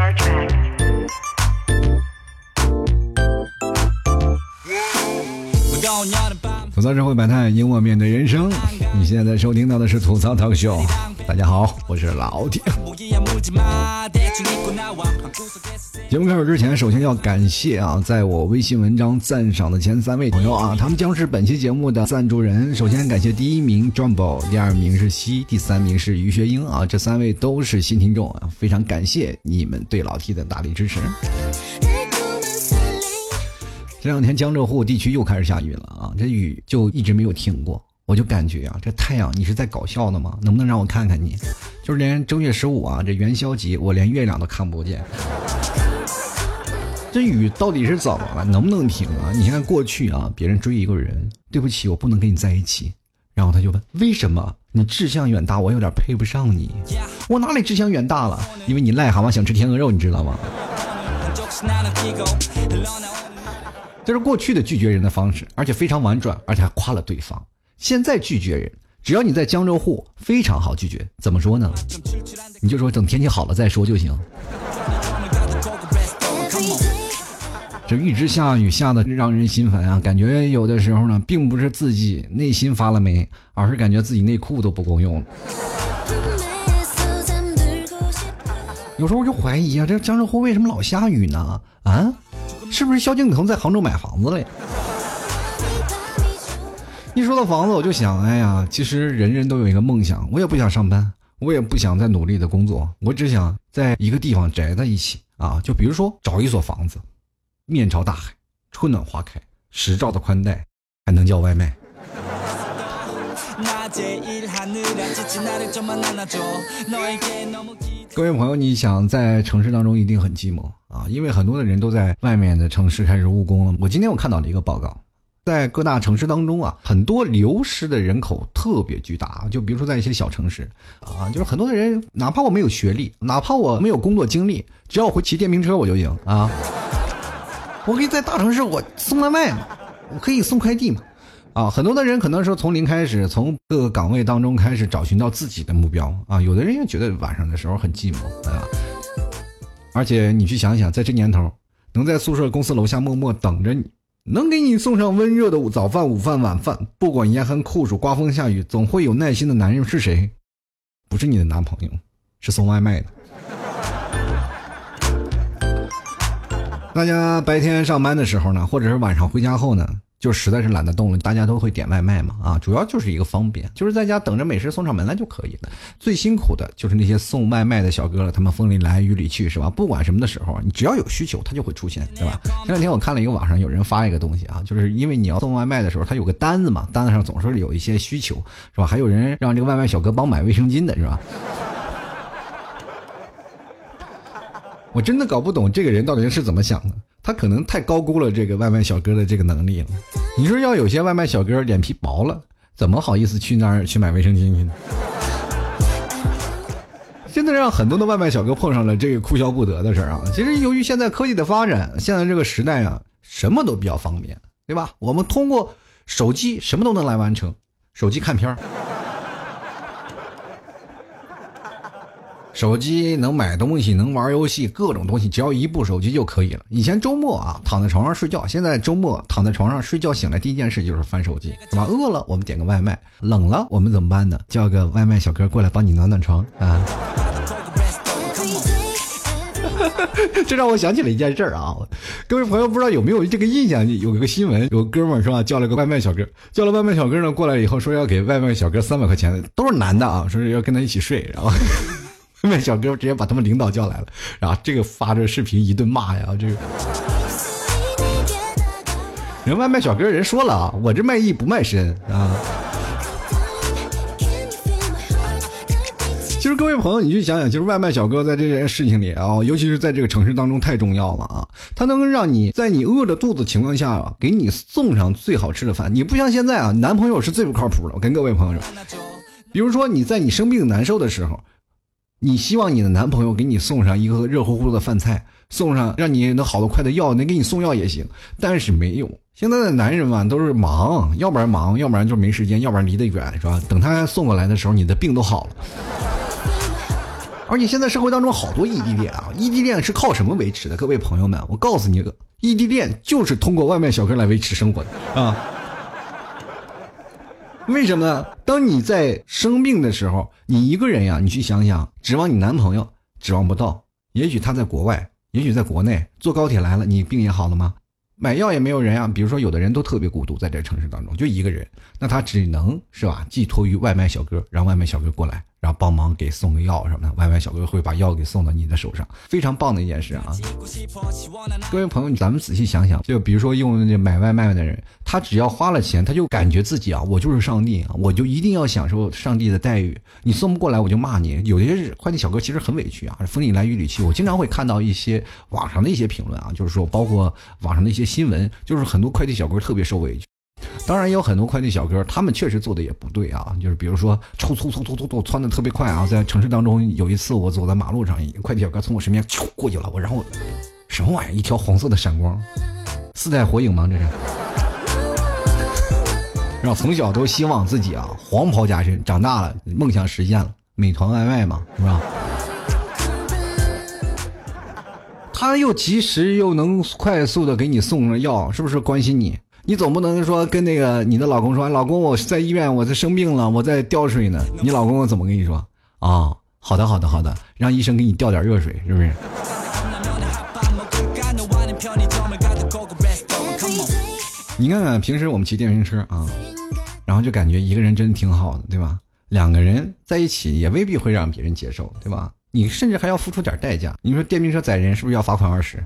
吐槽社会百态，幽默面对人生。你现在收听到的是吐槽 talk show。大家好，我是老铁。节目开始之前，首先要感谢啊，在我微信文章赞赏的前三位朋友啊，他们将是本期节目的赞助人。首先感谢第一名 Jumbo，第二名是西，第三名是于学英啊，这三位都是新听众啊，非常感谢你们对老 T 的大力支持。这两天江浙沪地区又开始下雨了啊，这雨就一直没有停过，我就感觉啊，这太阳你是在搞笑呢吗？能不能让我看看你？就是连正月十五啊，这元宵节我连月亮都看不见。这雨到底是怎么了？能不能停啊？你看过去啊，别人追一个人，对不起，我不能跟你在一起，然后他就问为什么？你志向远大，我有点配不上你。我哪里志向远大了？因为你癞蛤蟆想吃天鹅肉，你知道吗？这是过去的拒绝人的方式，而且非常婉转，而且还夸了对方。现在拒绝人，只要你在江浙沪，非常好拒绝。怎么说呢？你就说等天气好了再说就行。这一直下雨，下的让人心烦啊！感觉有的时候呢，并不是自己内心发了霉，而是感觉自己内裤都不够用了。有时候我就怀疑啊，这江浙沪为什么老下雨呢？啊？是不是萧敬腾在杭州买房子了？呀？一说到房子，我就想，哎呀，其实人人都有一个梦想，我也不想上班，我也不想再努力的工作，我只想在一个地方宅在一起啊。就比如说找一所房子，面朝大海，春暖花开，十兆的宽带，还能叫外卖。各位朋友，你想在城市当中一定很寂寞啊，因为很多的人都在外面的城市开始务工了。我今天我看到了一个报告，在各大城市当中啊，很多流失的人口特别巨大。就比如说在一些小城市啊，就是很多的人，哪怕我没有学历，哪怕我没有工作经历，只要我会骑电瓶车我就行啊。我可以在大城市我送外卖嘛，我可以送快递嘛。啊，很多的人可能说从零开始，从各个岗位当中开始找寻到自己的目标啊。有的人也觉得晚上的时候很寂寞啊。而且你去想想，在这年头，能在宿舍公司楼下默默等着你，能给你送上温热的早饭、午饭、晚饭，不管严寒酷暑、刮风下雨，总会有耐心的男人是谁？不是你的男朋友，是送外卖的。大家白天上班的时候呢，或者是晚上回家后呢？就实在是懒得动了，大家都会点外卖嘛，啊，主要就是一个方便，就是在家等着美食送上门来就可以了。最辛苦的就是那些送外卖的小哥了，他们风里来雨里去，是吧？不管什么的时候，你只要有需求，他就会出现，对吧？前两天我看了一个网上有人发一个东西啊，就是因为你要送外卖的时候，他有个单子嘛，单子上总是有一些需求，是吧？还有人让这个外卖小哥帮买卫生巾的，是吧？我真的搞不懂这个人到底是怎么想的。他可能太高估了这个外卖小哥的这个能力了。你说要有些外卖小哥脸皮薄了，怎么好意思去那儿去买卫生巾去呢？现在让很多的外卖小哥碰上了这个哭笑不得的事儿啊！其实由于现在科技的发展，现在这个时代啊，什么都比较方便，对吧？我们通过手机什么都能来完成，手机看片儿。手机能买东西，能玩游戏，各种东西，只要一部手机就可以了。以前周末啊，躺在床上睡觉，现在周末躺在床上睡觉，醒来第一件事就是翻手机，是吧？饿了我们点个外卖，冷了我们怎么办呢？叫个外卖小哥过来帮你暖暖床啊！这让我想起了一件事儿啊，各位朋友不知道有没有这个印象？有一个新闻，有个哥们儿是吧，叫了个外卖小哥，叫了外卖小哥呢过来以后说要给外卖小哥三百块钱，都是男的啊，说是要跟他一起睡，然后。外卖小哥直接把他们领导叫来了，然后这个发着视频一顿骂呀，这个人外卖小哥人说了啊，我这卖艺不卖身啊。其实各位朋友，你去想想，其实外卖小哥在这件事情里啊，尤其是在这个城市当中太重要了啊，他能让你在你饿着肚子情况下啊，给你送上最好吃的饭。你不像现在啊，男朋友是最不靠谱的。我跟各位朋友说，比如说你在你生病难受的时候。你希望你的男朋友给你送上一个热乎乎的饭菜，送上让你能好的快的药，能给你送药也行，但是没有。现在的男人嘛，都是忙，要不然忙，要不然就没时间，要不然离得远，是吧？等他送过来的时候，你的病都好了。而且现在社会当中好多异地恋啊，异地恋是靠什么维持的？各位朋友们，我告诉你，异地恋就是通过外卖小哥来维持生活的啊。为什么呢？当你在生病的时候，你一个人呀，你去想想，指望你男朋友，指望不到。也许他在国外，也许在国内，坐高铁来了，你病也好了吗？买药也没有人啊。比如说，有的人都特别孤独，在这城市当中就一个人，那他只能是吧，寄托于外卖小哥，让外卖小哥过来。然后帮忙给送个药什么的，外卖小哥会把药给送到你的手上，非常棒的一件事啊！各位朋友，咱们仔细想想，就比如说用这买外卖的人，他只要花了钱，他就感觉自己啊，我就是上帝啊，我就一定要享受上帝的待遇。你送不过来，我就骂你。有些快递小哥其实很委屈啊，风里来雨里去。我经常会看到一些网上的一些评论啊，就是说，包括网上的一些新闻，就是很多快递小哥特别受委屈。当然也有很多快递小哥，他们确实做的也不对啊，就是比如说，突突突突突突窜的特别快啊，在城市当中，有一次我走在马路上，快递小哥从我身边咻过去了，我然后什么玩意儿？一条黄色的闪光，四代火影吗？这是？然后从小都希望自己啊黄袍加身，长大了梦想实现了，美团外卖嘛，是吧？他又及时又能快速的给你送上药，是不是关心你？你总不能说跟那个你的老公说，老公我在医院，我在生病了，我在吊水呢。你老公怎么跟你说？啊，好的好的好的，让医生给你吊点热水，是不是？你看看平时我们骑电瓶车啊，然后就感觉一个人真的挺好的，对吧？两个人在一起也未必会让别人接受，对吧？你甚至还要付出点代价。你说电瓶车载人是不是要罚款二十？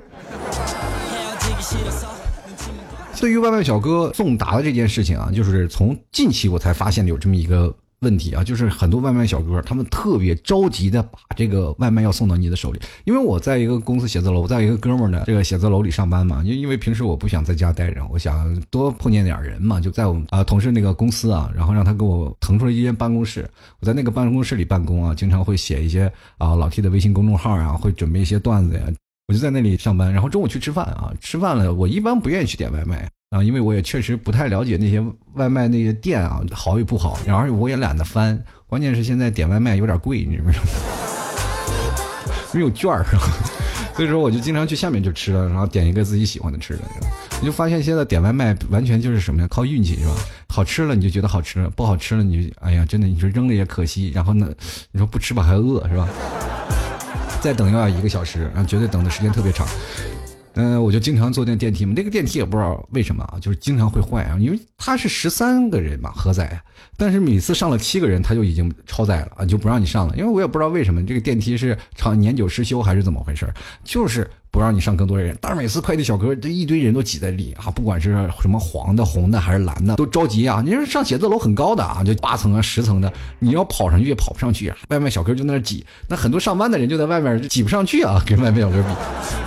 对于外卖小哥送达的这件事情啊，就是从近期我才发现的有这么一个问题啊，就是很多外卖小哥他们特别着急的把这个外卖要送到你的手里。因为我在一个公司写字楼，我在一个哥们儿的这个写字楼里上班嘛，因因为平时我不想在家待着，我想多碰见点人嘛，就在我们啊同事那个公司啊，然后让他给我腾出来一间办公室，我在那个办公室里办公啊，经常会写一些啊老 T 的微信公众号啊，会准备一些段子呀。我就在那里上班，然后中午去吃饭啊，吃饭了。我一般不愿意去点外卖啊，因为我也确实不太了解那些外卖那些店啊好与不好，然后我也懒得翻。关键是现在点外卖有点贵，你知不知道？没有券儿，所以说我就经常去下面就吃了，然后点一个自己喜欢的吃的。你就发现现在点外卖完全就是什么呀？靠运气是吧？好吃了你就觉得好吃，不好吃了你就哎呀，真的你说扔了也可惜，然后呢，你说不吃吧还饿是吧？再等又要一个小时，啊，绝对等的时间特别长。嗯，我就经常坐那电梯嘛，那个电梯也不知道为什么啊，就是经常会坏啊，因为它是十三个人嘛，核载，但是每次上了七个人，他就已经超载了啊，就不让你上了。因为我也不知道为什么这个电梯是长年久失修还是怎么回事，就是不让你上更多人。但是每次快递小哥这一堆人都挤在里啊，不管是什么黄的、红的还是蓝的，都着急啊。你说上写字楼很高的啊，就八层啊、十层的，你要跑上去也跑不上去啊。外卖小哥就在那挤，那很多上班的人就在外面挤不上去啊，跟外卖小哥比。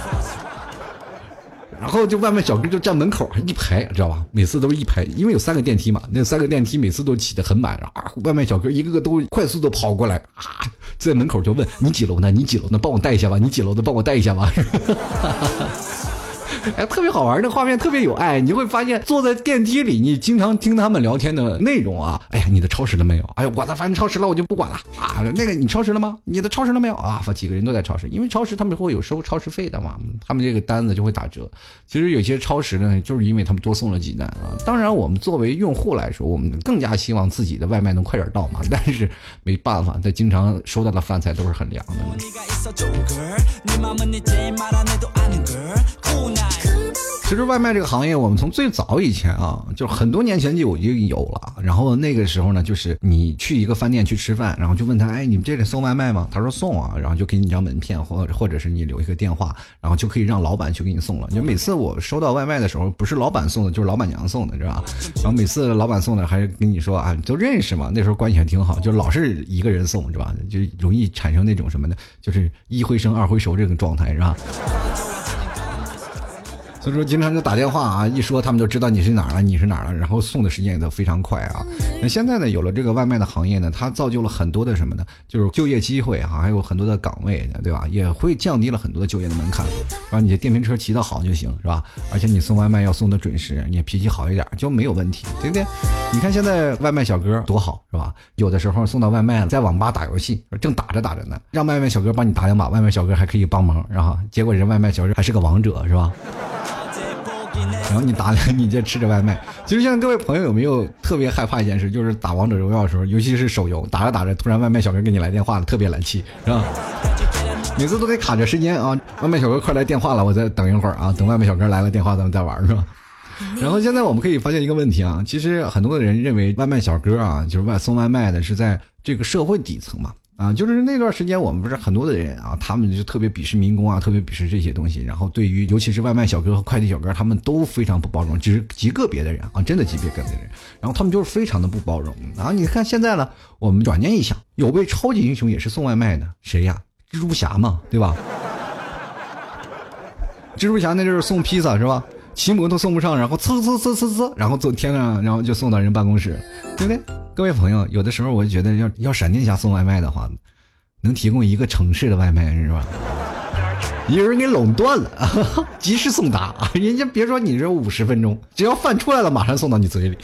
然后就外卖小哥就站门口一排，知道吧？每次都是一排，因为有三个电梯嘛，那三个电梯每次都挤得很满然后。外卖小哥一个个都快速的跑过来啊，在门口就问你几楼呢？你几楼呢？帮我带一下吧。你几楼的？帮我带一下吧。哈哈哈哎，特别好玩，那画面特别有爱。你会发现，坐在电梯里，你经常听他们聊天的内容啊。哎呀，你的超时了没有？哎呀，我的反正超时了，我就不管了啊。那个，你超时了吗？你的超时了没有啊？几个人都在超时，因为超时他们会有收超时费的嘛，他们这个单子就会打折。其实有些超时呢，就是因为他们多送了几单啊。当然，我们作为用户来说，我们更加希望自己的外卖能快点到嘛。但是没办法，他经常收到的饭菜都是很凉的。其实外卖这个行业，我们从最早以前啊，就很多年前就已经有了。然后那个时候呢，就是你去一个饭店去吃饭，然后就问他，哎，你们这里送外卖吗？他说送啊，然后就给你一张门片，或或者是你留一个电话，然后就可以让老板去给你送了。就每次我收到外卖的时候，不是老板送的，就是老板娘送的，是吧？然后每次老板送的还是跟你说啊，都认识嘛，那时候关系还挺好，就老是一个人送，是吧？就容易产生那种什么的，就是一回生二回熟这种状态，是吧？所以说经常就打电话啊，一说他们就知道你是哪儿了，你是哪儿了，然后送的时间也都非常快啊。那现在呢，有了这个外卖的行业呢，它造就了很多的什么呢？就是就业机会啊，还有很多的岗位，对吧？也会降低了很多的就业的门槛。让你的电瓶车骑得好就行，是吧？而且你送外卖要送的准时，你脾气好一点就没有问题，对不对？你看现在外卖小哥多好，是吧？有的时候送到外卖了，在网吧打游戏，正打着打着呢，让外卖小哥帮你打两把，外卖小哥还可以帮忙，然后结果人外卖小哥还是个王者，是吧？然后你打你就吃着外卖。其实现在各位朋友有没有特别害怕一件事，就是打王者荣耀的时候，尤其是手游，打着打着突然外卖小哥给你来电话了，特别来气，是吧？每次都得卡着时间啊！外卖小哥快来电话了，我再等一会儿啊！等外卖小哥来了电话，咱们再玩是吧？然后现在我们可以发现一个问题啊，其实很多的人认为外卖小哥啊，就是外送外卖的是在这个社会底层嘛啊，就是那段时间我们不是很多的人啊，他们就特别鄙视民工啊，特别鄙视这些东西，然后对于尤其是外卖小哥和快递小哥，他们都非常不包容，只是极个别的人啊，真的极个别的人，然后他们就是非常的不包容啊！你看现在呢，我们转念一想，有位超级英雄也是送外卖的，谁呀？蜘蛛侠嘛，对吧？蜘蛛侠那就是送披萨是吧？骑摩托送不上，然后呲呲呲呲呲，然后走天上，然后就送到人办公室，对不对？各位朋友，有的时候我就觉得，要要闪电侠送外卖的话，能提供一个城市的外卖是吧？有人给垄断了，及时送达啊，人家别说你这五十分钟，只要饭出来了，马上送到你嘴里。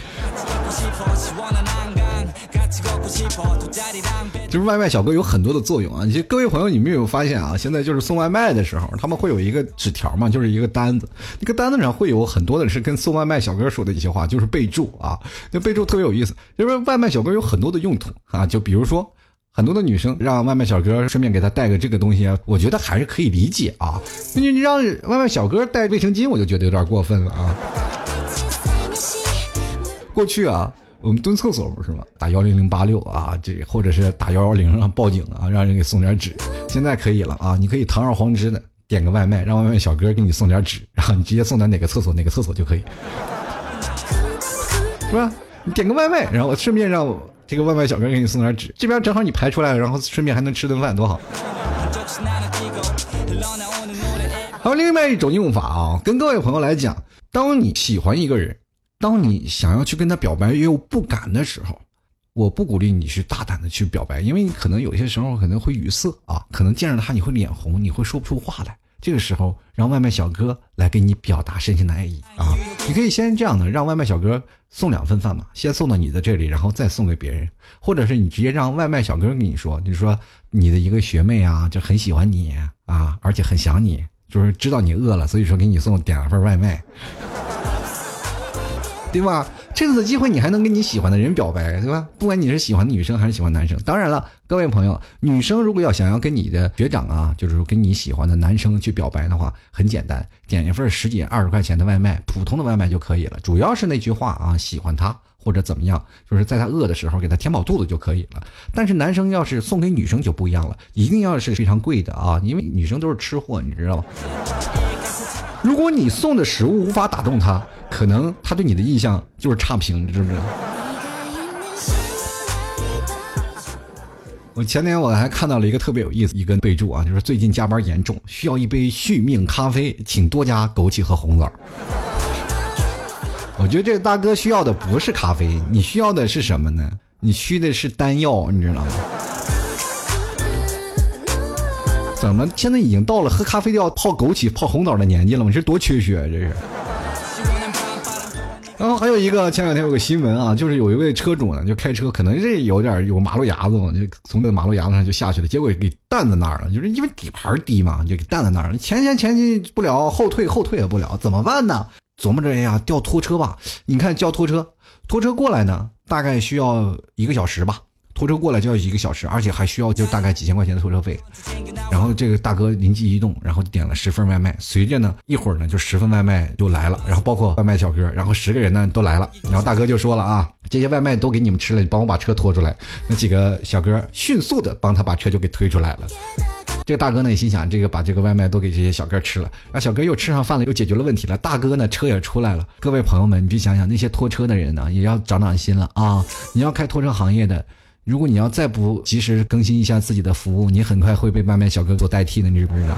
就是外卖小哥有很多的作用啊！你各位朋友，你们有没有发现啊？现在就是送外卖的时候，他们会有一个纸条嘛，就是一个单子，那个单子上会有很多的是跟送外卖小哥说的一些话，就是备注啊。那备注特别有意思，就是外卖小哥有很多的用途啊。就比如说，很多的女生让外卖小哥顺便给她带个这个东西，我觉得还是可以理解啊。你你让外卖小哥带卫生巾，我就觉得有点过分了啊。过去啊。我们蹲厕所不是吗？打幺零零八六啊，这或者是打幺幺零啊报警啊，让人给送点纸。现在可以了啊，你可以堂而皇之的点个外卖，让外卖小哥给你送点纸，然后你直接送到哪个厕所哪个厕所就可以，是吧？你点个外卖，然后顺便让这个外卖小哥给你送点纸，这边正好你排出来了，然后顺便还能吃顿饭，多好。还有另外一种用法啊，跟各位朋友来讲，当你喜欢一个人。当你想要去跟他表白又不敢的时候，我不鼓励你去大胆的去表白，因为你可能有些时候可能会语塞啊，可能见着他你会脸红，你会说不出话来。这个时候，让外卖小哥来给你表达深情的爱意啊！你可以先这样的，让外卖小哥送两份饭嘛，先送到你的这里，然后再送给别人，或者是你直接让外卖小哥跟你说，你说你的一个学妹啊，就很喜欢你啊，而且很想你，就是知道你饿了，所以说给你送点了份外卖。对吧？趁此机会，你还能跟你喜欢的人表白，对吧？不管你是喜欢女生还是喜欢男生。当然了，各位朋友，女生如果要想要跟你的学长啊，就是说跟你喜欢的男生去表白的话，很简单，点一份十几二十块钱的外卖，普通的外卖就可以了。主要是那句话啊，喜欢他或者怎么样，就是在他饿的时候给他填饱肚子就可以了。但是男生要是送给女生就不一样了，一定要是非常贵的啊，因为女生都是吃货，你知道吗？如果你送的食物无法打动他。可能他对你的印象就是差评，你知不知道？我前天我还看到了一个特别有意思一个备注啊，就是最近加班严重，需要一杯续命咖啡，请多加枸杞和红枣。我觉得这个大哥需要的不是咖啡，你需要的是什么呢？你需的是丹药，你知道吗？怎么现在已经到了喝咖啡都要泡枸杞、泡红枣的年纪了吗？这多缺血，这是。然后还有一个，前两天有个新闻啊，就是有一位车主呢，就开车可能是有点有马路牙子嘛，就从这个马路牙子上就下去了，结果给弹在那儿了，就是因为底盘低嘛，就给弹在那儿了，前前前进不了，后退后退也不了，怎么办呢？琢磨着，哎呀，叫拖车吧。你看叫拖车，拖车过来呢，大概需要一个小时吧。拖车过来就要一个小时，而且还需要就大概几千块钱的拖车费。然后这个大哥灵机一动，然后点了十份外卖。随着呢，一会儿呢就十份外卖就来了，然后包括外卖小哥，然后十个人呢都来了。然后大哥就说了啊，这些外卖都给你们吃了，你帮我把车拖出来。那几个小哥迅速的帮他把车就给推出来了。这个大哥呢也心想，这个把这个外卖都给这些小哥吃了，那小哥又吃上饭了，又解决了问题了。大哥呢车也出来了。各位朋友们，你去想想那些拖车的人呢，也要长长心了啊！你要开拖车行业的。如果你要再不及时更新一下自己的服务，你很快会被外卖小哥所代替的，你知不知道？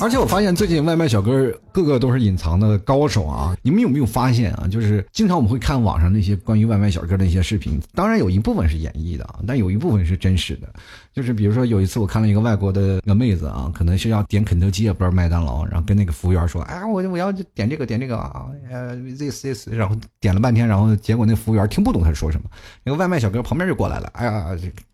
而且我发现最近外卖小哥个个都是隐藏的高手啊！你们有没有发现啊？就是经常我们会看网上那些关于外卖小哥的一些视频，当然有一部分是演绎的啊，但有一部分是真实的。就是比如说有一次我看了一个外国的个妹子啊，可能是要点肯德基也，不是麦当劳，然后跟那个服务员说：“哎呀，我我要点这个点这个啊，呃，this this。”然后点了半天，然后结果那服务员听不懂他说什么，那个外卖小哥旁边就过来了，哎呀，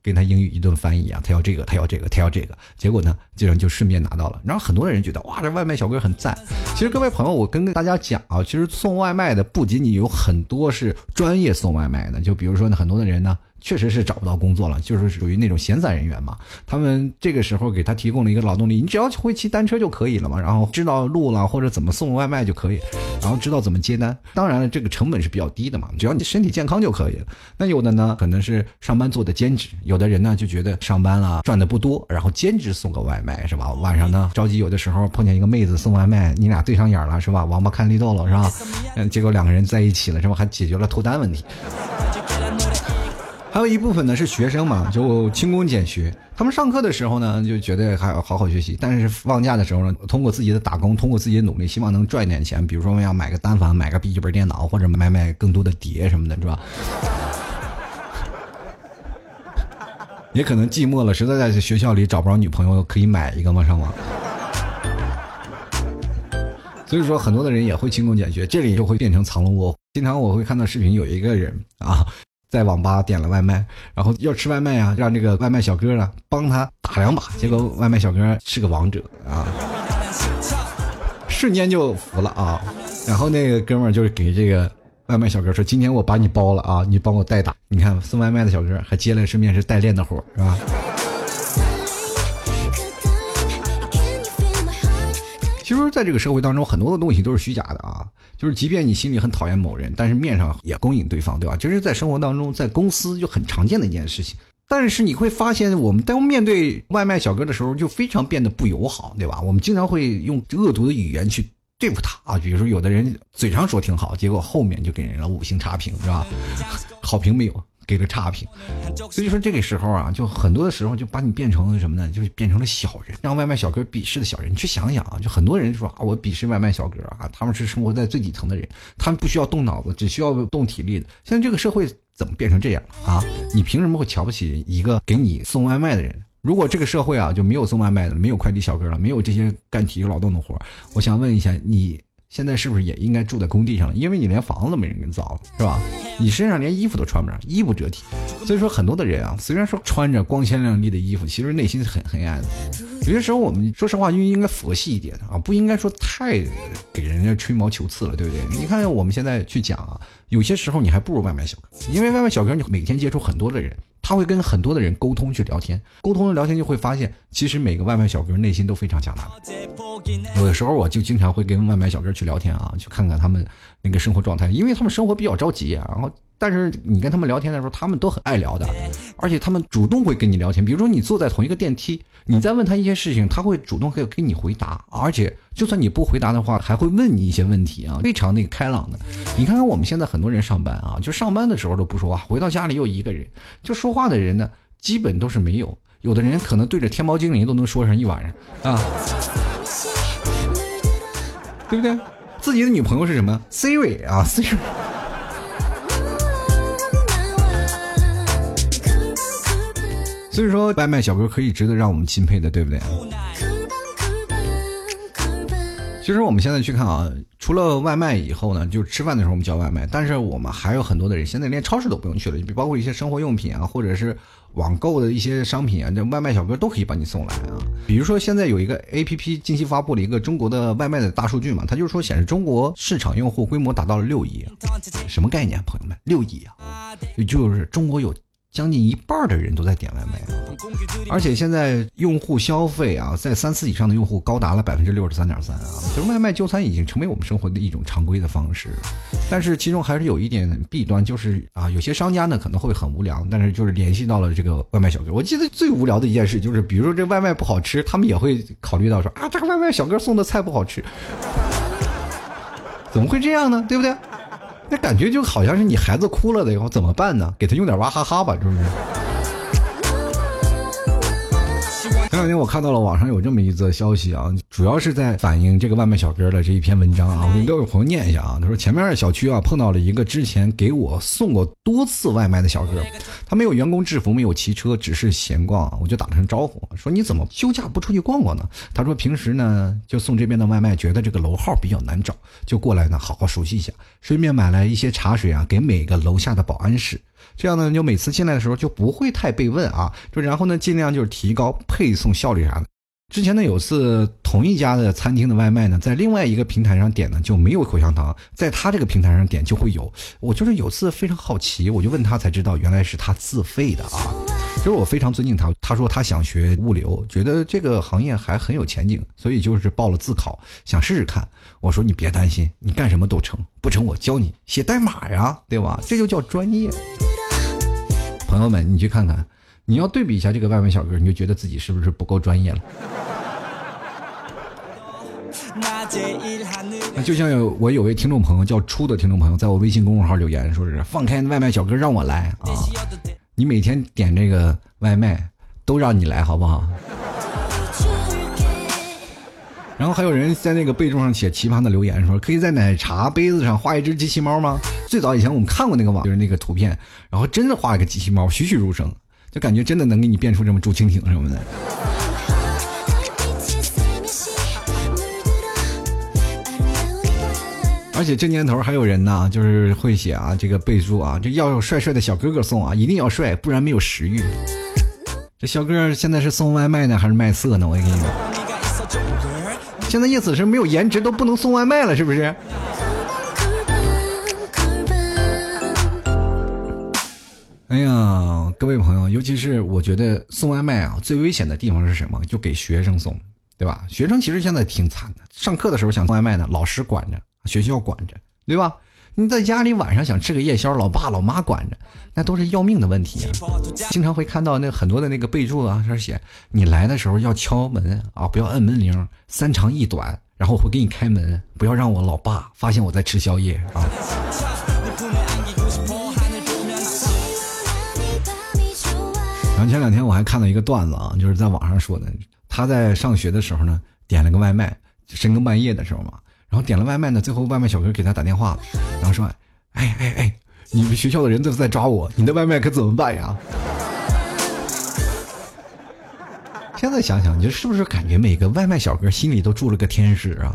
跟他英语一顿翻译啊，他要这个，他要这个，他要这个，结果呢，这样就顺便拿到了。然后很多人觉得哇，这外卖小哥很赞。其实各位朋友，我跟大家讲啊，其实送外卖的不仅仅有很多是专业送外卖的，就比如说呢，很多的人呢。确实是找不到工作了，就是属于那种闲散人员嘛。他们这个时候给他提供了一个劳动力，你只要会骑单车就可以了嘛，然后知道路了或者怎么送外卖就可以，然后知道怎么接单。当然了，这个成本是比较低的嘛，只要你身体健康就可以了。那有的呢，可能是上班做的兼职，有的人呢就觉得上班了赚的不多，然后兼职送个外卖是吧？晚上呢着急，有的时候碰见一个妹子送外卖，你俩对上眼了是吧？王八看绿豆了是吧？嗯，结果两个人在一起了是吧？还解决了脱单问题。还有一部分呢是学生嘛，就勤工俭学。他们上课的时候呢，就觉得还要好好学习；但是放假的时候呢，通过自己的打工，通过自己的努力，希望能赚一点钱。比如说要买个单反，买个笔记本电脑，或者买买更多的碟什么的，是吧？也可能寂寞了，实在在学校里找不着女朋友，可以买一个嘛，上网。所以说，很多的人也会勤工俭学，这里就会变成藏龙卧虎。经常我会看到视频，有一个人啊。在网吧点了外卖，然后要吃外卖啊，让这个外卖小哥呢帮他打两把，结果外卖小哥是个王者啊，瞬间就服了啊。然后那个哥们儿就是给这个外卖小哥说：“今天我把你包了啊，你帮我代打。”你看送外卖的小哥还接了顺便是代练的活是吧？其实，在这个社会当中，很多的东西都是虚假的啊。就是，即便你心里很讨厌某人，但是面上也恭迎对方，对吧？就是在生活当中，在公司就很常见的一件事情。但是你会发现，我们当面对外卖小哥的时候，就非常变得不友好，对吧？我们经常会用恶毒的语言去对付他啊。比如说，有的人嘴上说挺好，结果后面就给人了五星差评，是吧？好评没有。给个差评，所以说这个时候啊，就很多的时候就把你变成了什么呢？就是变成了小人，让外卖小哥鄙视的小人。你去想想啊，就很多人说啊，我鄙视外卖小哥啊，他们是生活在最底层的人，他们不需要动脑子，只需要动体力的。现在这个社会怎么变成这样啊？你凭什么会瞧不起一个给你送外卖的人？如果这个社会啊就没有送外卖的，没有快递小哥了，没有这些干体力劳动的活我想问一下你。现在是不是也应该住在工地上了？因为你连房子都没人给你造了，是吧？你身上连衣服都穿不上，衣不遮体。所以说，很多的人啊，虽然说穿着光鲜亮丽的衣服，其实内心是很黑暗的。有些时候，我们说实话就应该佛系一点啊，不应该说太给人家吹毛求疵了，对不对？你看我们现在去讲啊，有些时候你还不如外卖小哥，因为外卖小哥你每天接触很多的人。他会跟很多的人沟通去聊天，沟通了聊天就会发现，其实每个外卖小哥内心都非常强大。有的时候我就经常会跟外卖小哥去聊天啊，去看看他们那个生活状态，因为他们生活比较着急，然后。但是你跟他们聊天的时候，他们都很爱聊的，而且他们主动会跟你聊天。比如说你坐在同一个电梯，你再问他一些事情，他会主动给给你回答，而且就算你不回答的话，还会问你一些问题啊，非常那个开朗的。你看看我们现在很多人上班啊，就上班的时候都不说话，回到家里又一个人，就说话的人呢，基本都是没有。有的人可能对着天猫精灵都能说上一晚上啊，对不对？自己的女朋友是什么？Siri 啊，Siri。所以说，外卖小哥可以值得让我们钦佩的，对不对？其实我们现在去看啊，除了外卖以后呢，就吃饭的时候我们叫外卖，但是我们还有很多的人现在连超市都不用去了，比包括一些生活用品啊，或者是网购的一些商品啊，这外卖小哥都可以帮你送来啊。比如说现在有一个 A P P 近期发布了一个中国的外卖的大数据嘛，它就是说显示中国市场用户规模达到了六亿，什么概念，朋友们？六亿啊，也就是中国有。将近一半的人都在点外卖，而且现在用户消费啊，在三四以上的用户高达了百分之六十三点三啊，就是外卖就餐已经成为我们生活的一种常规的方式。但是其中还是有一点弊端，就是啊，有些商家呢可能会很无聊，但是就是联系到了这个外卖小哥。我记得最无聊的一件事就是，比如说这外卖不好吃，他们也会考虑到说啊，这个外卖小哥送的菜不好吃，怎么会这样呢？对不对？那感觉就好像是你孩子哭了的以后怎么办呢？给他用点娃哈哈吧，是不是？前两天我看到了网上有这么一则消息啊，主要是在反映这个外卖小哥的这一篇文章啊。我给各位朋友念一下啊，他说前面小区啊碰到了一个之前给我送过多次外卖的小哥，他没有员工制服，没有骑车，只是闲逛，我就打了声招呼，说你怎么休假不出去逛逛呢？他说平时呢就送这边的外卖，觉得这个楼号比较难找，就过来呢好好熟悉一下，顺便买来一些茶水啊给每个楼下的保安室。这样呢，就每次进来的时候就不会太被问啊，就然后呢，尽量就是提高配送效率啥的。之前呢，有次同一家的餐厅的外卖呢，在另外一个平台上点呢就没有口香糖，在他这个平台上点就会有。我就是有次非常好奇，我就问他才知道原来是他自费的啊。其实我非常尊敬他，他说他想学物流，觉得这个行业还很有前景，所以就是报了自考，想试试看。我说你别担心，你干什么都成，不成我教你写代码呀，对吧？这就叫专业。朋友们，你去看看，你要对比一下这个外卖小哥，你就觉得自己是不是不够专业了？那就像有我有位听众朋友叫初的听众朋友，在我微信公众号留言，说是放开外卖小哥让我来啊！你每天点这个外卖，都让你来好不好？然后还有人在那个备注上写奇葩的留言，说可以在奶茶杯子上画一只机器猫吗？最早以前我们看过那个网，就是那个图片，然后真的画一个机器猫，栩栩如生，就感觉真的能给你变出这么竹蜻蜓什么的。而且这年头还有人呢，就是会写啊，这个备注啊，这要有帅帅的小哥哥送啊，一定要帅，不然没有食欲。这小哥现在是送外卖呢，还是卖色呢？我跟你说。现在意思是没有颜值都不能送外卖了，是不是？哎呀，各位朋友，尤其是我觉得送外卖啊，最危险的地方是什么？就给学生送，对吧？学生其实现在挺惨的，上课的时候想送外卖呢，老师管着，学校管着，对吧？你在家里晚上想吃个夜宵，老爸老妈管着，那都是要命的问题啊！经常会看到那很多的那个备注啊，上写你来的时候要敲门啊，不要摁门铃，三长一短，然后我会给你开门，不要让我老爸发现我在吃宵夜啊。然后前两天我还看到一个段子啊，就是在网上说的，他在上学的时候呢，点了个外卖，深更半夜的时候嘛。然后点了外卖呢，最后外卖小哥给他打电话，然后说：“哎哎哎，你们学校的人都在抓我，你的外卖可怎么办呀？” 现在想想，你这是不是感觉每个外卖小哥心里都住了个天使啊？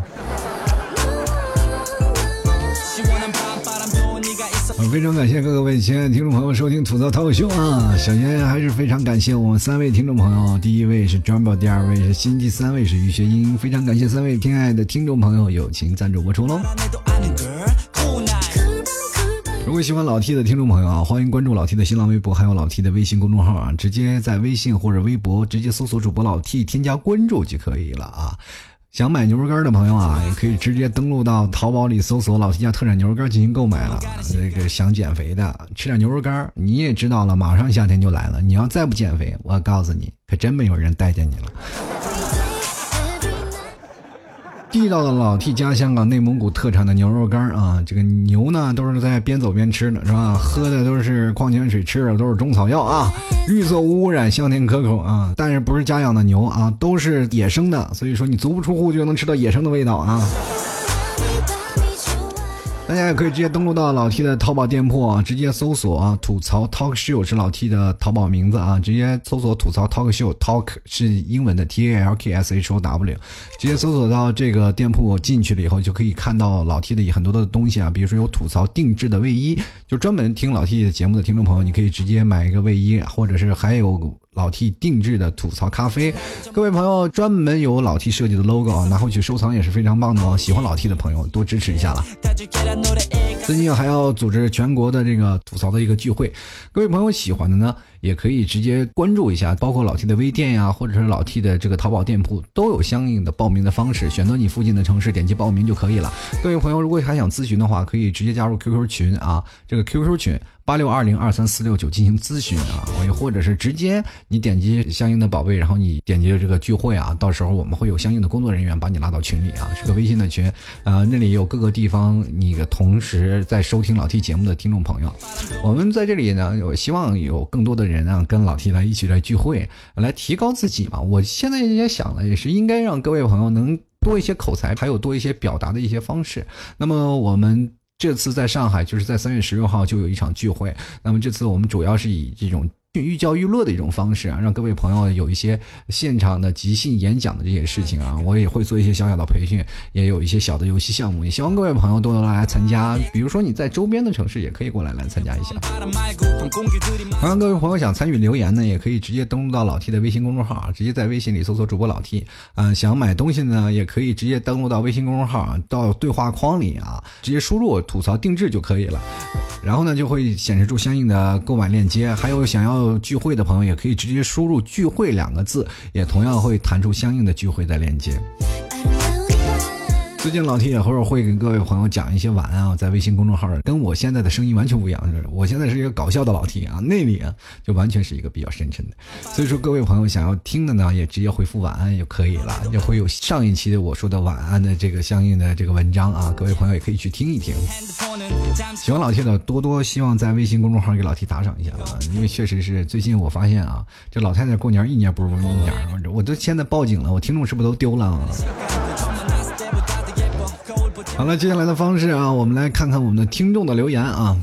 非常感谢各位亲爱的听众朋友收听吐槽脱口秀啊！首先还是非常感谢我们三位听众朋友，第一位是 Jumbo，第二位是新，第三位是于学英，非常感谢三位亲爱的听众朋友友情赞助播出喽！如果喜欢老 T 的听众朋友啊，欢迎关注老 T 的新浪微博，还有老 T 的微信公众号啊，直接在微信或者微博直接搜索主播老 T，添加关注就可以了啊。想买牛肉干的朋友啊，也可以直接登录到淘宝里搜索“老提家特产牛肉干”进行购买了。那个想减肥的，吃点牛肉干，你也知道了，马上夏天就来了。你要再不减肥，我告诉你，可真没有人待见你了。地道的老 T 家香港，内蒙古特产的牛肉干啊，这个牛呢都是在边走边吃的，是吧？喝的都是矿泉水，吃的都是中草药啊，绿色无污染，香甜可口啊。但是不是家养的牛啊，都是野生的，所以说你足不出户就能吃到野生的味道啊。大家也可以直接登录到老 T 的淘宝店铺啊，直接搜索啊“吐槽 Talk Show” 是老 T 的淘宝名字啊，直接搜索“吐槽 Talk Show”，Talk 是英文的 T A L K S H O W，直接搜索到这个店铺进去了以后，就可以看到老 T 的很多的东西啊，比如说有吐槽定制的卫衣，就专门听老 T 的节目的听众朋友，你可以直接买一个卫衣，或者是还有。老 T 定制的吐槽咖啡，各位朋友专门有老 T 设计的 logo 啊，拿回去收藏也是非常棒的哦。喜欢老 T 的朋友多支持一下了。最近还要组织全国的这个吐槽的一个聚会，各位朋友喜欢的呢，也可以直接关注一下，包括老 T 的微店呀，或者是老 T 的这个淘宝店铺，都有相应的报名的方式，选择你附近的城市，点击报名就可以了。各位朋友如果还想咨询的话，可以直接加入 QQ 群啊，这个 QQ 群八六二零二三四六九进行咨询啊，也或者是直接你点击相应的宝贝，然后你点击这个聚会啊，到时候我们会有相应的工作人员把你拉到群里啊，是个微信的群啊，那里有各个地方你的同时在收听老 T 节目的听众朋友，我们在这里呢，我希望有更多的人啊跟老 T 来一起来聚会，来提高自己嘛。我现在也想了，也是应该让各位朋友能多一些口才，还有多一些表达的一些方式。那么我们。这次在上海，就是在三月十六号就有一场聚会。那么这次我们主要是以这种。寓教于乐的一种方式啊，让各位朋友有一些现场的即兴演讲的这些事情啊，我也会做一些小小的培训，也有一些小的游戏项目，也希望各位朋友都能来参加。比如说你在周边的城市也可以过来来参加一下。同样，各位朋友想参与留言呢，也可以直接登录到老 T 的微信公众号啊，直接在微信里搜索主播老 T 啊。想买东西呢，也可以直接登录到微信公众号啊，到对话框里啊，直接输入吐槽定制就可以了，然后呢就会显示出相应的购买链接，还有想要。聚会的朋友也可以直接输入“聚会”两个字，也同样会弹出相应的聚会的链接。最近老 T 也偶尔会跟各位朋友讲一些晚安啊，在微信公众号跟我现在的声音完全不一样。我现在是一个搞笑的老 T 啊，那里啊就完全是一个比较深沉的。所以说，各位朋友想要听的呢，也直接回复晚安就可以了，也会有上一期的我说的晚安的这个相应的这个文章啊，各位朋友也可以去听一听。喜欢老 T 的多多希望在微信公众号给老 T 打赏一下啊，因为确实是最近我发现啊，这老太太过年一年不如一年，我都现在报警了，我听众是不是都丢了？好了，接下来的方式啊，我们来看看我们的听众的留言啊。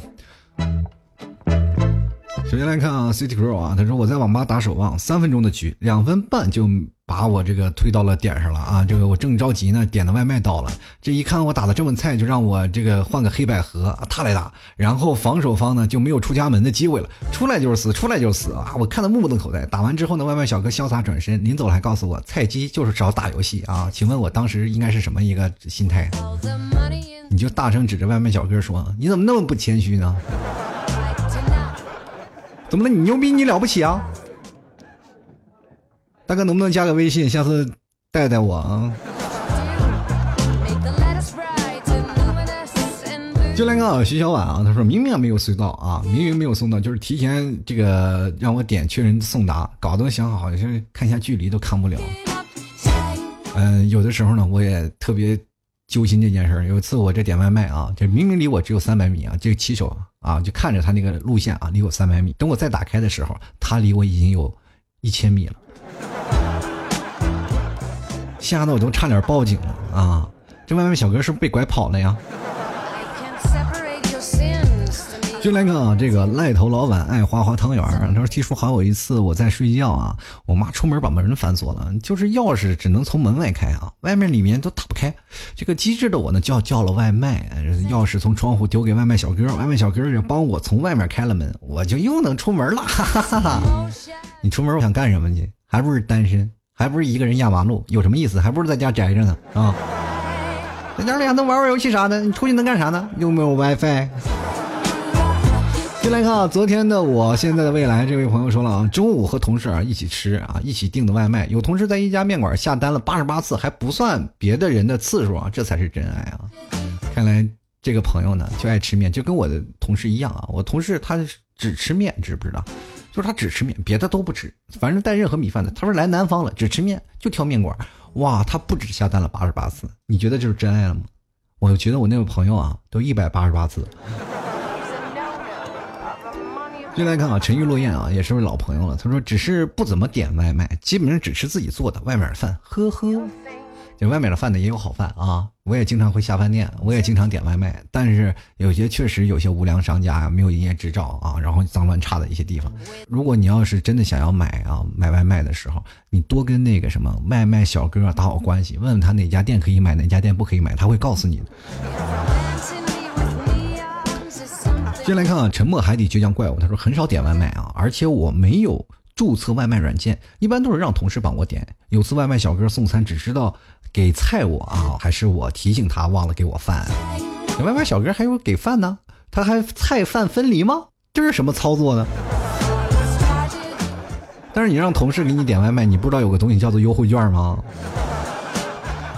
首先来看啊，City Girl 啊，他说我在网吧打守望，三分钟的局，两分半就把我这个推到了点上了啊！这个我正着急呢，点的外卖到了，这一看我打的这么菜，就让我这个换个黑百合他来打，然后防守方呢就没有出家门的机会了，出来就是死，出来就是死啊！我看的目瞪口呆。打完之后呢，外卖小哥潇洒转身，临走还告诉我，菜鸡就是找打游戏啊！请问我当时应该是什么一个心态？你就大声指着外卖小哥说，你怎么那么不谦虚呢？怎么了？你牛逼？你了不起啊？大哥，能不能加个微信？下次带带我啊！就来个徐小婉啊，他说明明没有送到啊，明明没有送到，就是提前这个让我点确认送达，搞得想好像看一下距离都看不了。嗯，有的时候呢，我也特别。揪心这件事儿，有一次我这点外卖啊，这明明离我只有三百米啊，这个骑手啊就看着他那个路线啊，离我三百米。等我再打开的时候，他离我已经有一千米了，吓得我都差点报警了啊！这外卖小哥是不是被拐跑了呀？就来个，这个赖头老板爱花花汤圆儿。他说：“听说好有一次我在睡觉啊，我妈出门把门反锁了，就是钥匙只能从门外开啊，外面里面都打不开。这个机智的我呢，叫叫了外卖，钥匙从窗户丢给外卖小哥，外卖小哥也帮我从外面开了门，我就又能出门了。哈哈哈哈你出门我想干什么去？还不是单身，还不是一个人压马路，有什么意思？还不如在家宅着呢啊！在家里还能玩玩游戏啥的，你出去能干啥呢？又没有 WiFi。”进来看啊，昨天的我现在的未来这位朋友说了啊，中午和同事啊一起吃啊，一起订的外卖，有同事在一家面馆下单了八十八次，还不算别的人的次数啊，这才是真爱啊！看来这个朋友呢就爱吃面，就跟我的同事一样啊，我同事他只吃面，知不知道？就是他只吃面，别的都不吃，反正带任何米饭的。他说来南方了，只吃面，就挑面馆。哇，他不止下单了八十八次，你觉得这是真爱了吗？我觉得我那位朋友啊，都一百八十八次。进来看啊，沉鱼落雁啊，也是位老朋友了。他说，只是不怎么点外卖，基本上只吃自己做的外面的饭。呵呵，这外面的饭呢也有好饭啊。我也经常会下饭店，我也经常点外卖，但是有些确实有些无良商家啊，没有营业执照啊，然后脏乱差的一些地方。如果你要是真的想要买啊，买外卖的时候，你多跟那个什么外卖小哥打好关系，问问他哪家店可以买，哪家店不可以买，他会告诉你的。先来看啊，沉默海底倔强怪物，他说很少点外卖啊，而且我没有注册外卖软件，一般都是让同事帮我点。有次外卖小哥送餐只知道给菜我啊，还是我提醒他忘了给我饭。外卖小哥还有给饭呢，他还菜饭分离吗？这是什么操作呢？但是你让同事给你点外卖，你不知道有个东西叫做优惠券吗？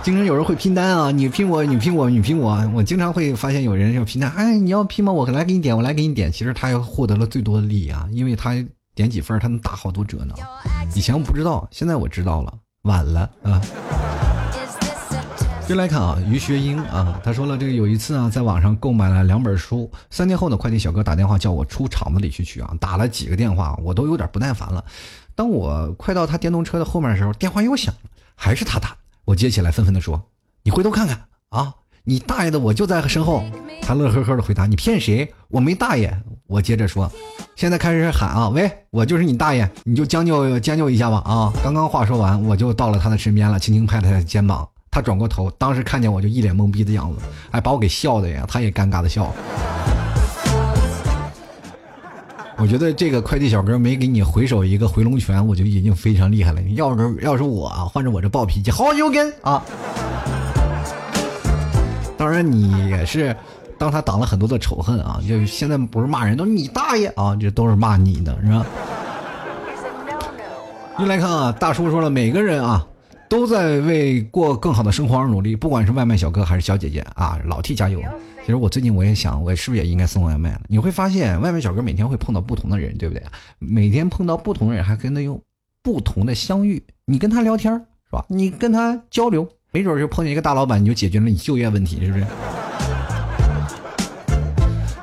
经常有人会拼单啊，你拼我，你拼我，你拼我。我经常会发现有人要拼单，哎，你要拼吗？我来给你点，我来给你点。其实他获得了最多的利益啊，因为他点几份，他能打好多折呢。以前我不知道，现在我知道了，晚了啊。就来看啊，于学英啊，他说了这个有一次啊，在网上购买了两本书，三天后呢，快递小哥打电话叫我出厂子里去取啊，打了几个电话，我都有点不耐烦了。当我快到他电动车的后面的时候，电话又响了，还是他打。我接起来，愤愤地说：“你回头看看啊，你大爷的，我就在身后。”他乐呵呵的回答：“你骗谁？我没大爷。”我接着说：“现在开始喊啊，喂，我就是你大爷，你就将就将就一下吧啊！”刚刚话说完，我就到了他的身边了，轻轻拍了他的肩膀。他转过头，当时看见我就一脸懵逼的样子，哎，把我给笑的呀，他也尴尬的笑。我觉得这个快递小哥没给你回手一个回龙拳，我就已经非常厉害了。要是要是我啊，换着我这暴脾气，好牛根啊！当然你也是，当他挡了很多的仇恨啊，就现在不是骂人，都是你大爷啊，这都是骂你的，是吧？又来看啊，大叔说了，每个人啊。都在为过更好的生活而努力，不管是外卖小哥还是小姐姐啊，老 T 加油！其实我最近我也想，我是不是也应该送外卖了？你会发现，外卖小哥每天会碰到不同的人，对不对？每天碰到不同的人，还跟他有不同的相遇。你跟他聊天是吧？你跟他交流，没准就碰见一个大老板，你就解决了你就业问题，是不是？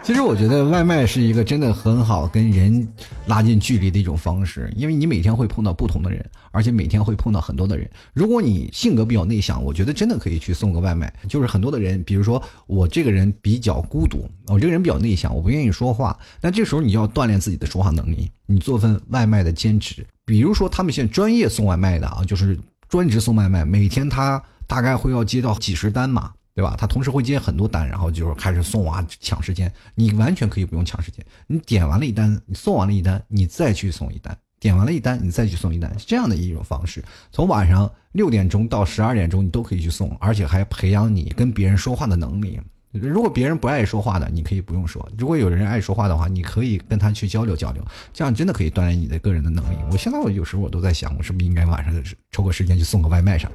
其实我觉得外卖是一个真的很好跟人拉近距离的一种方式，因为你每天会碰到不同的人，而且每天会碰到很多的人。如果你性格比较内向，我觉得真的可以去送个外卖。就是很多的人，比如说我这个人比较孤独，我这个人比较内向，我不愿意说话。那这时候你就要锻炼自己的说话能力，你做份外卖的兼职。比如说他们现在专业送外卖的啊，就是专职送外卖，每天他大概会要接到几十单嘛。对吧？他同时会接很多单，然后就是开始送啊，抢时间。你完全可以不用抢时间，你点完了一单，你送完了一单，你再去送一单，点完了一单，你再去送一单，这样的一种方式。从晚上六点钟到十二点钟，你都可以去送，而且还培养你跟别人说话的能力。如果别人不爱说话的，你可以不用说；如果有人爱说话的话，你可以跟他去交流交流，这样真的可以锻炼你的个人的能力。我现在我有时候我都在想，我是不是应该晚上抽个时间去送个外卖上。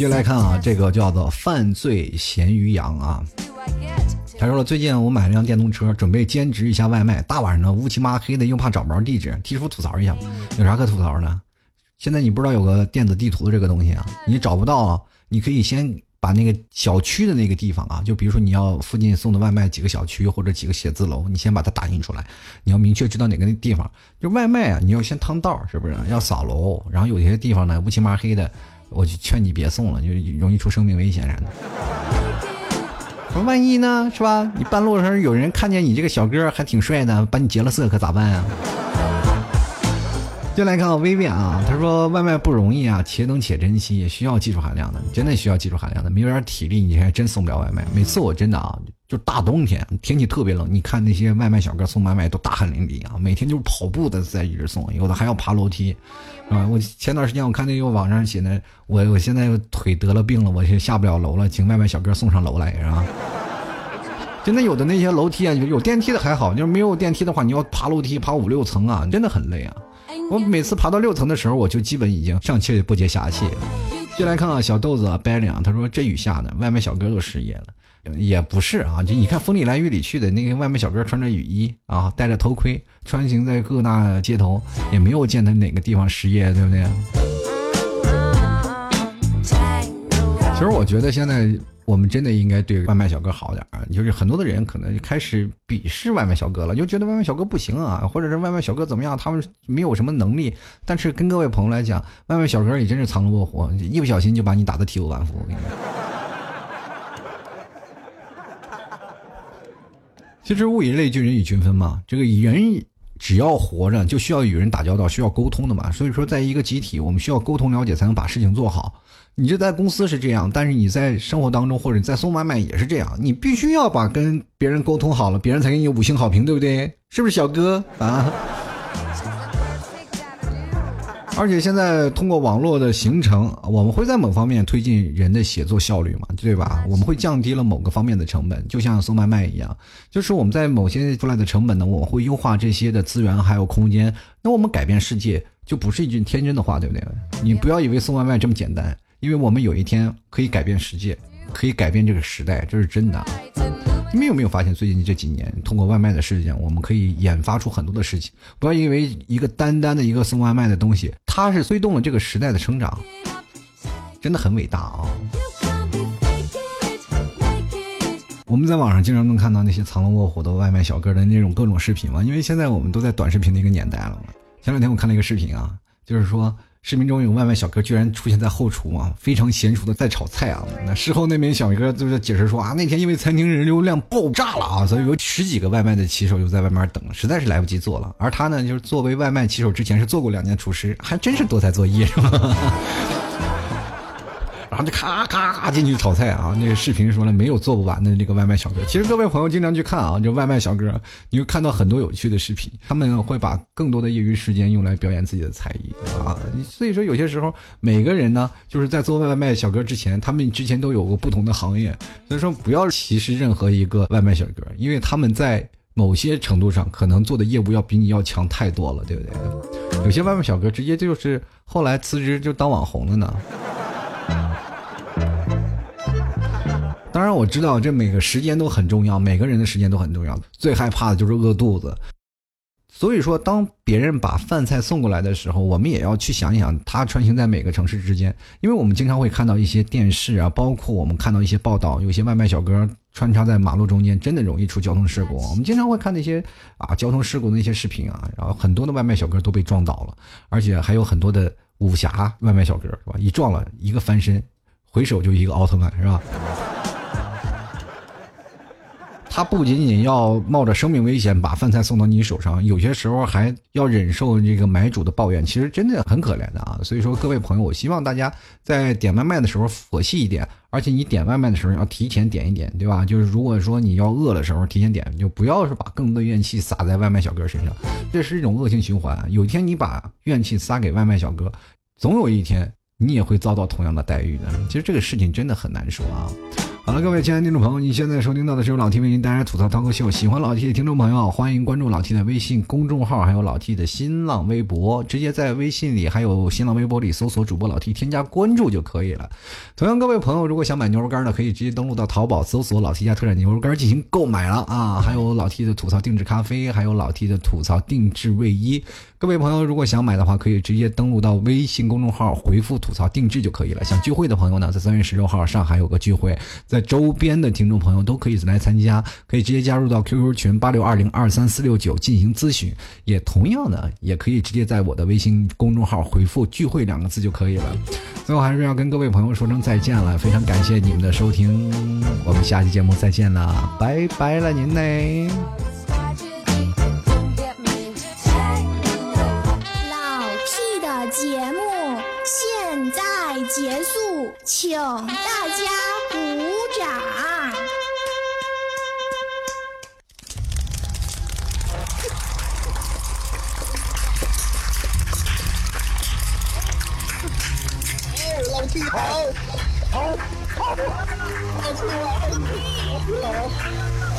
接下来看啊，这个叫做犯罪咸鱼羊啊。他说了，最近我买了辆电动车，准备兼职一下外卖。大晚上的乌漆麻黑的，又怕找不着地址，提出吐槽一下。有啥可吐槽的？现在你不知道有个电子地图的这个东西啊？你找不到，你可以先把那个小区的那个地方啊，就比如说你要附近送的外卖几个小区或者几个写字楼，你先把它打印出来。你要明确知道哪个地方，就外卖啊，你要先趟道，是不是？要扫楼，然后有些地方呢乌漆麻黑的。我就劝你别送了，就容易出生命危险啥的。说万一呢，是吧？你半路上有人看见你这个小哥还挺帅的，把你劫了色，可咋办啊？就来看看微微啊，他说外卖不容易啊，且等且珍惜，也需要技术含量的，真的需要技术含量的，没有点体力你还真送不了外卖。每次我真的啊，就大冬天天气特别冷，你看那些外卖小哥送外卖都大汗淋漓啊，每天就是跑步的在一直送，有的还要爬楼梯。啊！我前段时间我看那个网上写的，我我现在腿得了病了，我就下不了楼了，请外卖小哥送上楼来，是吧？真的有的那些楼梯啊，有电梯的还好，就是没有电梯的话，你要爬楼梯爬五六层啊，真的很累啊！我每次爬到六层的时候，我就基本已经上气不接下气了。进来看啊，小豆子啊白领，他说这雨下的，外卖小哥都失业了。也不是啊，就你看风里来雨里去的那个外卖小哥穿着雨衣啊，戴着头盔，穿行在各大街头，也没有见他哪个地方失业，对不对？其实我觉得现在我们真的应该对外卖小哥好点啊，就是很多的人可能开始鄙视外卖小哥了，就觉得外卖小哥不行啊，或者是外卖小哥怎么样，他们没有什么能力。但是跟各位朋友来讲，外卖小哥也真是藏龙卧虎，一不小心就把你打得体无完肤。我跟你说。其实物以类聚，人以群分嘛。这个人只要活着，就需要与人打交道，需要沟通的嘛。所以说，在一个集体，我们需要沟通了解，才能把事情做好。你就在公司是这样，但是你在生活当中或者你在送外卖也是这样，你必须要把跟别人沟通好了，别人才给你五星好评，对不对？是不是小哥啊？而且现在通过网络的形成，我们会在某方面推进人的写作效率嘛，对吧？我们会降低了某个方面的成本，就像送外卖一样，就是我们在某些出来的成本呢，我们会优化这些的资源还有空间。那我们改变世界就不是一句天真的话，对不对？你不要以为送外卖这么简单，因为我们有一天可以改变世界，可以改变这个时代，这是真的。你们有没有发现，最近这几年通过外卖的事情，我们可以研发出很多的事情。不要因为一个单单的一个送外卖的东西，它是推动了这个时代的成长，真的很伟大啊！我们在网上经常能看到那些藏龙卧虎的外卖小哥的那种各种视频嘛，因为现在我们都在短视频的一个年代了嘛。前两天我看了一个视频啊，就是说。视频中有外卖小哥居然出现在后厨啊，非常娴熟的在炒菜啊。那事后那名小哥就是解释说啊，那天因为餐厅人流量爆炸了啊，所以有十几个外卖的骑手就在外面等，实在是来不及做了。而他呢，就是作为外卖骑手之前是做过两年厨师，还真是多才多艺，是吧？然后就咔咔咔进去炒菜啊！那个视频说了没有做不完的那个外卖小哥。其实各位朋友经常去看啊，就外卖小哥，你会看到很多有趣的视频。他们会把更多的业余时间用来表演自己的才艺啊。所以说有些时候每个人呢，就是在做外卖小哥之前，他们之前都有过不同的行业。所以说不要歧视任何一个外卖小哥，因为他们在某些程度上可能做的业务要比你要强太多了，对不对？有些外卖小哥直接就是后来辞职就当网红了呢。当然我知道这每个时间都很重要，每个人的时间都很重要。最害怕的就是饿肚子，所以说当别人把饭菜送过来的时候，我们也要去想一想，它穿行在每个城市之间。因为我们经常会看到一些电视啊，包括我们看到一些报道，有些外卖小哥穿插在马路中间，真的容易出交通事故。我们经常会看那些啊交通事故的那些视频啊，然后很多的外卖小哥都被撞倒了，而且还有很多的武侠外卖小哥是吧？一撞了一个翻身，回手就一个奥特曼是吧？他不仅仅要冒着生命危险把饭菜送到你手上，有些时候还要忍受这个买主的抱怨，其实真的很可怜的啊。所以说，各位朋友，我希望大家在点外卖的时候佛系一点，而且你点外卖的时候要提前点一点，对吧？就是如果说你要饿的时候提前点，就不要是把更多的怨气撒在外卖小哥身上，这是一种恶性循环。有一天你把怨气撒给外卖小哥，总有一天你也会遭到同样的待遇的。其实这个事情真的很难说啊。好了，各位亲爱的听众朋友，你现在收听到的是由老 T 为您带来吐槽脱口秀。喜欢老 T 的听众朋友，欢迎关注老 T 的微信公众号，还有老 T 的新浪微博，直接在微信里还有新浪微博里搜索主播老 T，添加关注就可以了。同样，各位朋友如果想买牛肉干的，可以直接登录到淘宝搜索老 T 家特产牛肉干进行购买了啊。还有老 T 的吐槽定制咖啡，还有老 T 的吐槽定制卫衣。各位朋友如果想买的话，可以直接登录到微信公众号回复吐槽定制就可以了。想聚会的朋友呢，在三月十六号上海有个聚会，在周边的。听众朋友都可以来参加，可以直接加入到 QQ 群八六二零二三四六九进行咨询，也同样的也可以直接在我的微信公众号回复“聚会”两个字就可以了。最后还是要跟各位朋友说声再见了，非常感谢你们的收听，我们下期节目再见了，拜拜了您嘞！老 T 的节目现在结束，请大家。跑，跑，跑，跑出来，跑出来。